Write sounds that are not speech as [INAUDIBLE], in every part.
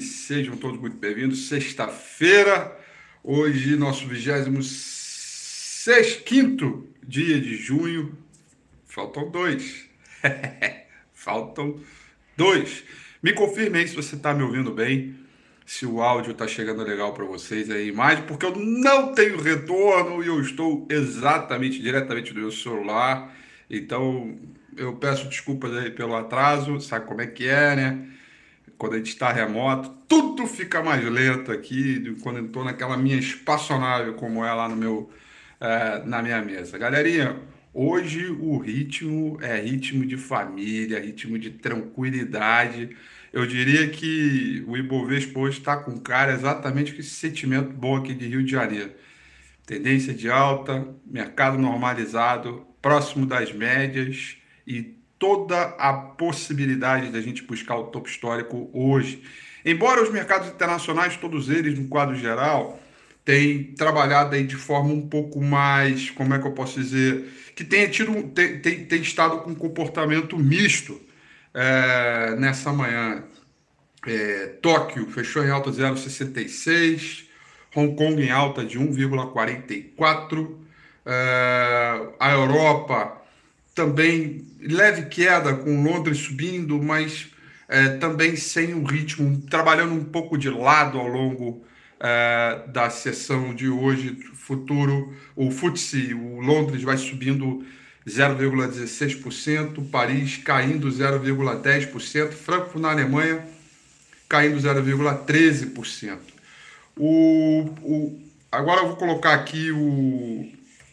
sejam todos muito bem-vindos. Sexta-feira, hoje, nosso 26 quinto dia de junho. Faltam dois. [LAUGHS] Faltam dois. Me confirme aí se você está me ouvindo bem, se o áudio está chegando legal para vocês aí, imagem, porque eu não tenho retorno e eu estou exatamente, diretamente do meu celular. Então, eu peço desculpas aí pelo atraso, sabe como é que é, né? Quando a gente está remoto, tudo fica mais lento aqui, quando eu estou naquela minha espaçonave como é lá no meu, é, na minha mesa. Galerinha, hoje o ritmo é ritmo de família, ritmo de tranquilidade. Eu diria que o Ibovespa hoje está com cara exatamente com esse sentimento bom aqui de Rio de Janeiro. Tendência de alta, mercado normalizado, próximo das médias e toda a possibilidade da gente buscar o topo histórico hoje. Embora os mercados internacionais, todos eles, no quadro geral, tenham trabalhado aí de forma um pouco mais, como é que eu posso dizer, que tenha tido, tem, tem, tem estado com um comportamento misto é, nessa manhã. É, Tóquio fechou em alta 0,66, Hong Kong em alta de 1,44, é, a Europa também leve queda, com Londres subindo, mas é, também sem um ritmo, trabalhando um pouco de lado ao longo é, da sessão de hoje. Futuro, o FTSE, o Londres vai subindo 0,16%, Paris caindo 0,10%, Frankfurt na Alemanha caindo 0,13%. O, o, agora eu vou colocar aqui o,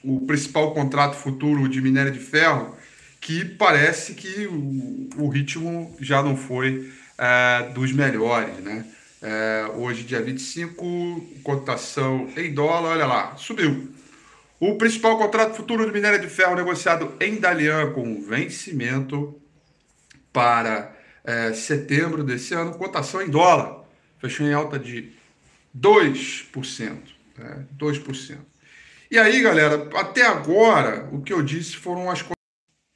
o principal contrato futuro de minério de ferro, que parece que o, o ritmo já não foi é, dos melhores, né? É, hoje, dia 25, cotação em dólar, olha lá, subiu. O principal contrato futuro de minério de ferro negociado em Dalian com vencimento para é, setembro desse ano, cotação em dólar, fechou em alta de 2%. Né? 2%. E aí, galera, até agora, o que eu disse foram as coisas.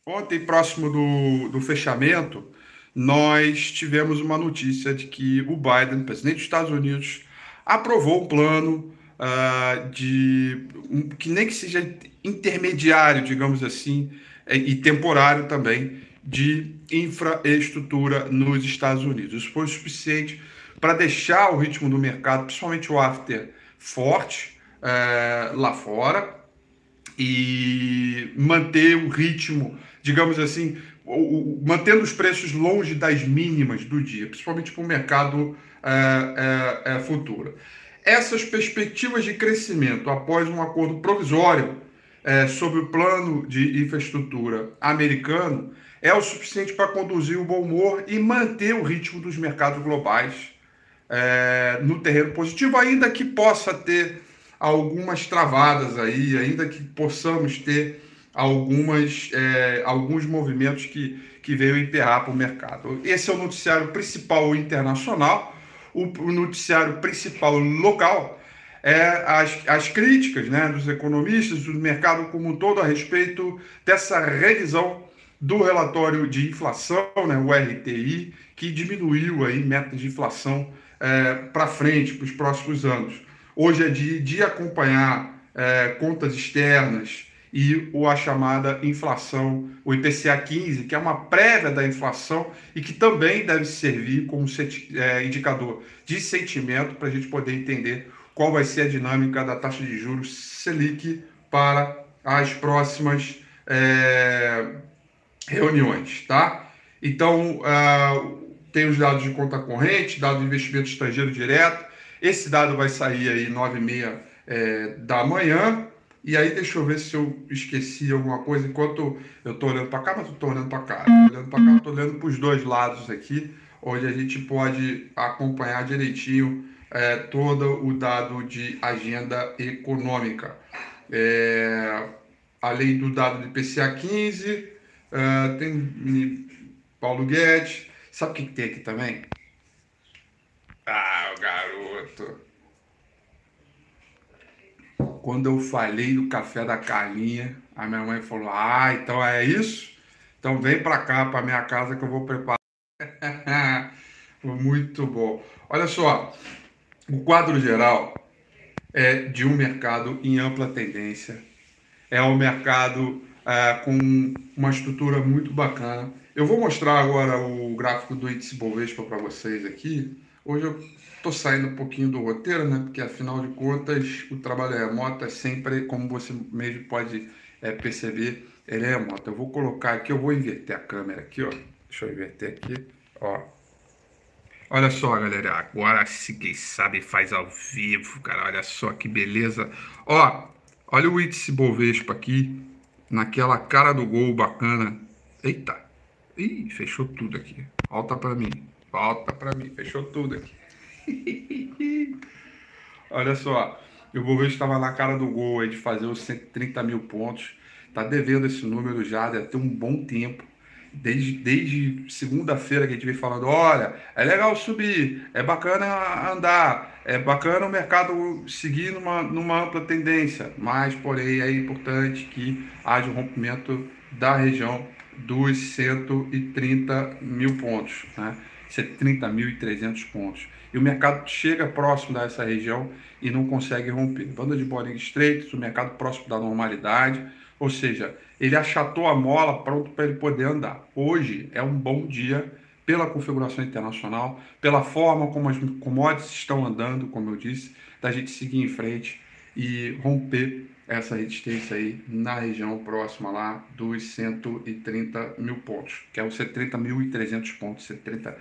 Ontem, próximo do, do fechamento, nós tivemos uma notícia de que o Biden, presidente dos Estados Unidos, aprovou um plano uh, de um, que nem que seja intermediário, digamos assim, e temporário também, de infraestrutura nos Estados Unidos. Isso foi o suficiente para deixar o ritmo do mercado, principalmente o after, forte é, lá fora e manter o ritmo, digamos assim, o, o, mantendo os preços longe das mínimas do dia, principalmente para o mercado é, é, futuro. Essas perspectivas de crescimento após um acordo provisório é, sobre o plano de infraestrutura americano é o suficiente para conduzir o bom humor e manter o ritmo dos mercados globais é, no terreno positivo, ainda que possa ter algumas travadas aí, ainda que possamos ter algumas, é, alguns movimentos que, que veio emperrar para o mercado. Esse é o noticiário principal internacional, o, o noticiário principal local é as, as críticas né, dos economistas, do mercado como um todo a respeito dessa revisão do relatório de inflação, né, o RTI, que diminuiu aí metas de inflação é, para frente, para os próximos anos. Hoje é dia de acompanhar é, contas externas e o, a chamada inflação, o IPCA 15, que é uma prévia da inflação e que também deve servir como é, indicador de sentimento para a gente poder entender qual vai ser a dinâmica da taxa de juros Selic para as próximas é, reuniões, tá? Então, uh, tem os dados de conta corrente, dado de investimento estrangeiro direto, esse dado vai sair aí 9 e meia é, da manhã. E aí, deixa eu ver se eu esqueci alguma coisa. Enquanto eu estou olhando para cá, mas estou olhando para cá. Tô olhando para cá, estou olhando para os dois lados aqui, onde a gente pode acompanhar direitinho é, todo o dado de agenda econômica. É, além do dado de PCA 15, é, tem Paulo Guedes. Sabe o que tem aqui também? Garoto. Quando eu falei do café da Carlinha, a minha mãe falou: Ah, então é isso? Então vem pra cá, pra minha casa, que eu vou preparar. [LAUGHS] Muito bom. Olha só, o quadro geral é de um mercado em ampla tendência. É um mercado é, com uma estrutura muito bacana. Eu vou mostrar agora o gráfico do índice Bovespa para vocês aqui. Hoje eu estou saindo um pouquinho do roteiro, né? Porque afinal de contas o trabalho remoto é sempre, como você mesmo pode é, perceber, ele é remoto. Eu vou colocar aqui, eu vou inverter a câmera aqui, ó. Deixa eu inverter aqui, ó. Olha só, galera, agora se quem sabe faz ao vivo, cara. Olha só que beleza. Ó, olha o índice Bovespa aqui, naquela cara do gol bacana. Eita. Ih, fechou tudo aqui. Volta para mim. Volta para mim. Fechou tudo aqui. [LAUGHS] olha só, o Bovespa estava na cara do gol aí de fazer os 130 mil pontos. Tá devendo esse número já, deve ter um bom tempo desde, desde segunda-feira que a gente vem falando, olha, é legal subir, é bacana andar, é bacana o mercado seguir numa, numa ampla tendência, mas, porém, é importante que haja um rompimento da região dos 130 mil pontos, né? 130.300 pontos. E o mercado chega próximo dessa região e não consegue romper. Banda de Bollinger Straits, o mercado próximo da normalidade, ou seja, ele achatou a mola pronto para ele poder andar. Hoje é um bom dia pela configuração internacional, pela forma como as commodities estão andando, como eu disse, da gente seguir em frente e romper essa resistência aí na região próxima lá dos 130 mil pontos, que é os 130.300 pontos, 130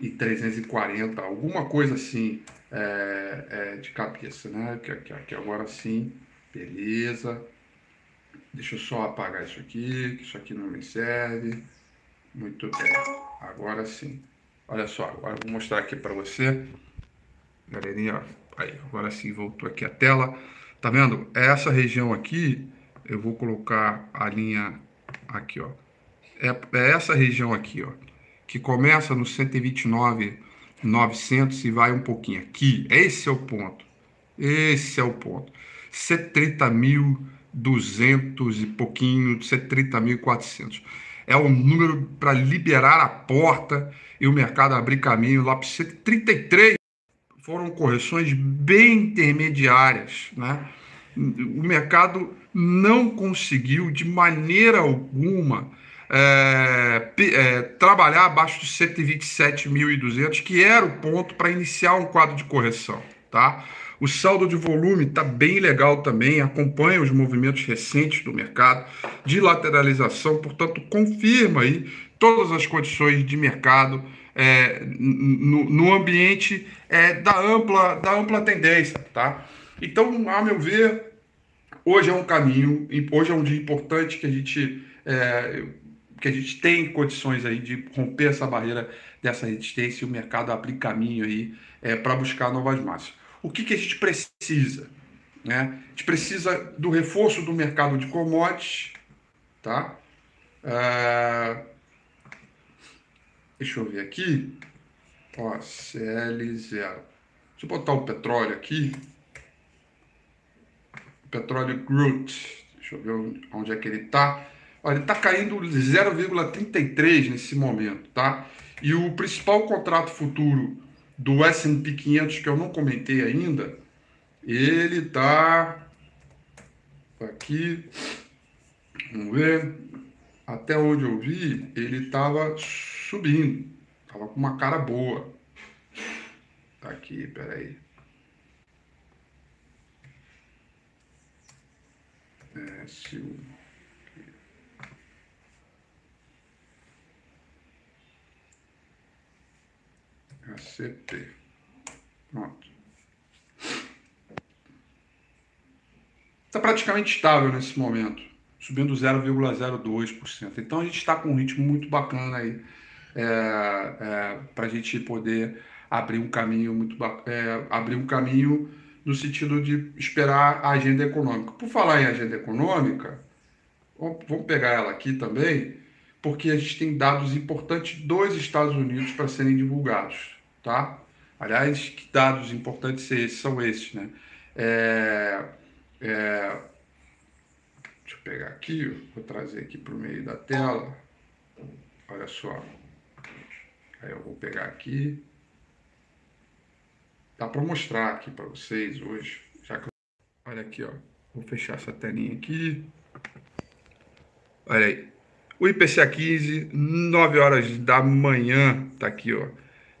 e 340, alguma coisa assim é, é, de cabeça, né? Que, que agora sim, beleza. Deixa eu só apagar isso aqui, que isso aqui não me serve. Muito bem. Agora sim. Olha só, agora vou mostrar aqui para você. Galerinha, aí, agora sim voltou aqui a tela. Tá vendo? Essa região aqui, eu vou colocar a linha aqui, ó. É, é essa região aqui, ó, que começa no 129,900 e vai um pouquinho aqui. Esse é o ponto. Esse é o ponto. 130 mil 200 e pouquinho, 30.400. É o número para liberar a porta e o mercado abrir caminho lá para 133. Foram correções bem intermediárias, né? O mercado não conseguiu de maneira alguma é, é, trabalhar abaixo dos 127.200, que era o ponto para iniciar um quadro de correção, tá? O saldo de volume está bem legal também, acompanha os movimentos recentes do mercado de lateralização, portanto, confirma aí todas as condições de mercado é, no, no, ambiente é, da, ampla, da ampla tendência. Tá? Então, a meu ver, hoje é um caminho, hoje é um dia importante que a gente. É, que a gente tem condições aí de romper essa barreira dessa resistência e o mercado abrir caminho aí é, para buscar novas massas o que, que a gente precisa? Né? A gente precisa do reforço do mercado de commodities, tá? Uh, deixa eu ver aqui. Ó, CL0. Deixa eu botar o petróleo aqui. Petróleo Groot. Deixa eu ver onde é que ele está. Ele está caindo 0,33 nesse momento, tá? E o principal contrato futuro do S&P 500 que eu não comentei ainda, ele tá aqui, vamos ver, até onde eu vi, ele estava subindo, tava com uma cara boa. Tá aqui, peraí. É, se o ACP. Pronto. Está praticamente estável nesse momento, subindo 0,02%. Então a gente está com um ritmo muito bacana aí é, é, para a gente poder abrir um caminho muito é, abrir um caminho no sentido de esperar a agenda econômica. Por falar em agenda econômica, vamos pegar ela aqui também, porque a gente tem dados importantes dos Estados Unidos para serem divulgados tá? Aliás, que dados importantes são esses, né? É, é, pegar aqui, vou trazer aqui para o meio da tela. Olha só. Aí eu vou pegar aqui. dá para mostrar aqui para vocês hoje, já que olha aqui, ó. Vou fechar essa telinha aqui. Olha aí. O IPCA 15, 9 horas da manhã, tá aqui, ó.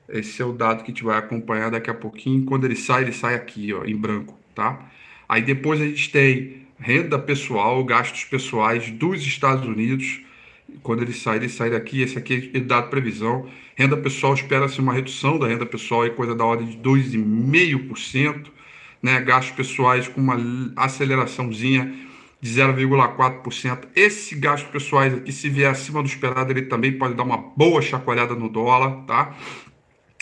Esse é o dado que a gente vai acompanhar daqui a pouquinho. Quando ele sai, ele sai aqui, ó, em branco, tá? Aí depois a gente tem renda pessoal, gastos pessoais dos Estados Unidos. Quando ele sai, ele sai daqui. Esse aqui é dado previsão. Renda pessoal espera-se uma redução da renda pessoal, é coisa da ordem de 2,5%. Né? Gastos pessoais com uma aceleraçãozinha de 0,4%. Esse gasto pessoais aqui, se vier acima do esperado, ele também pode dar uma boa chacoalhada no dólar, tá?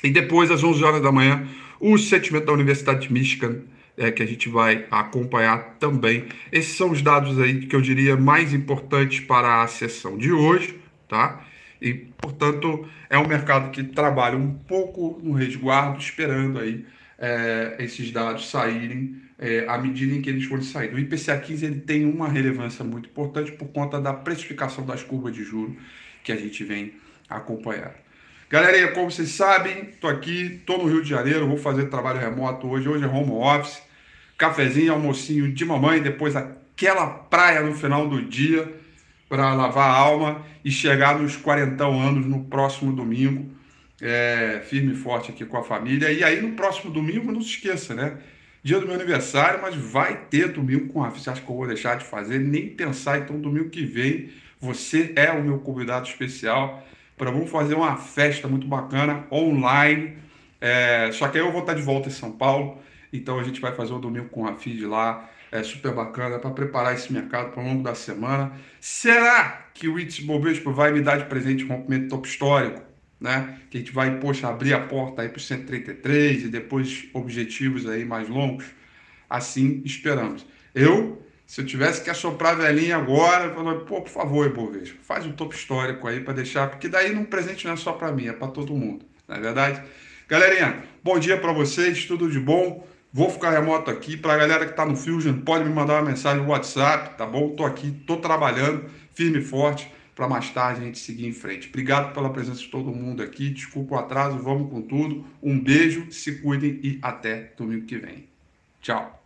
E depois, às 11 horas da manhã, o sentimento da Universidade de Michigan, é, que a gente vai acompanhar também. Esses são os dados aí que eu diria mais importantes para a sessão de hoje, tá? E, portanto, é um mercado que trabalha um pouco no resguardo, esperando aí é, esses dados saírem é, à medida em que eles forem sair. O IPCA 15 ele tem uma relevância muito importante por conta da precificação das curvas de juros que a gente vem acompanhando. Galerinha, como vocês sabem, estou aqui, estou no Rio de Janeiro, vou fazer trabalho remoto hoje. Hoje é home office, cafezinho, almocinho de mamãe, depois aquela praia no final do dia para lavar a alma e chegar nos 40 anos no próximo domingo é, firme e forte aqui com a família. E aí no próximo domingo, não se esqueça, né? Dia do meu aniversário, mas vai ter domingo com a acha que eu vou deixar de fazer? Nem pensar. Então, domingo que vem, você é o meu convidado especial para vamos fazer uma festa muito bacana online. É, só que aí eu vou estar de volta em São Paulo. Então a gente vai fazer o domingo com a FID lá. É super bacana para preparar esse mercado para o longo da semana. Será que o Ritz Bovespa vai me dar de presente um rompimento top histórico? né? Que a gente vai, poxa, abrir a porta aí para o 133 e depois objetivos aí mais longos. Assim esperamos. Eu, se eu tivesse que assoprar a velhinha agora, eu falo, pô, por favor, Ibovespa, faz um topo histórico aí para deixar, porque daí um presente não é só para mim, é para todo mundo, não é verdade? Galerinha, bom dia para vocês, tudo de bom. Vou ficar remoto aqui. Para a galera que está no Fusion, pode me mandar uma mensagem no WhatsApp, tá bom? Tô aqui, tô trabalhando, firme e forte para mais tarde a gente seguir em frente. Obrigado pela presença de todo mundo aqui. Desculpa o atraso, vamos com tudo. Um beijo, se cuidem e até domingo que vem. Tchau.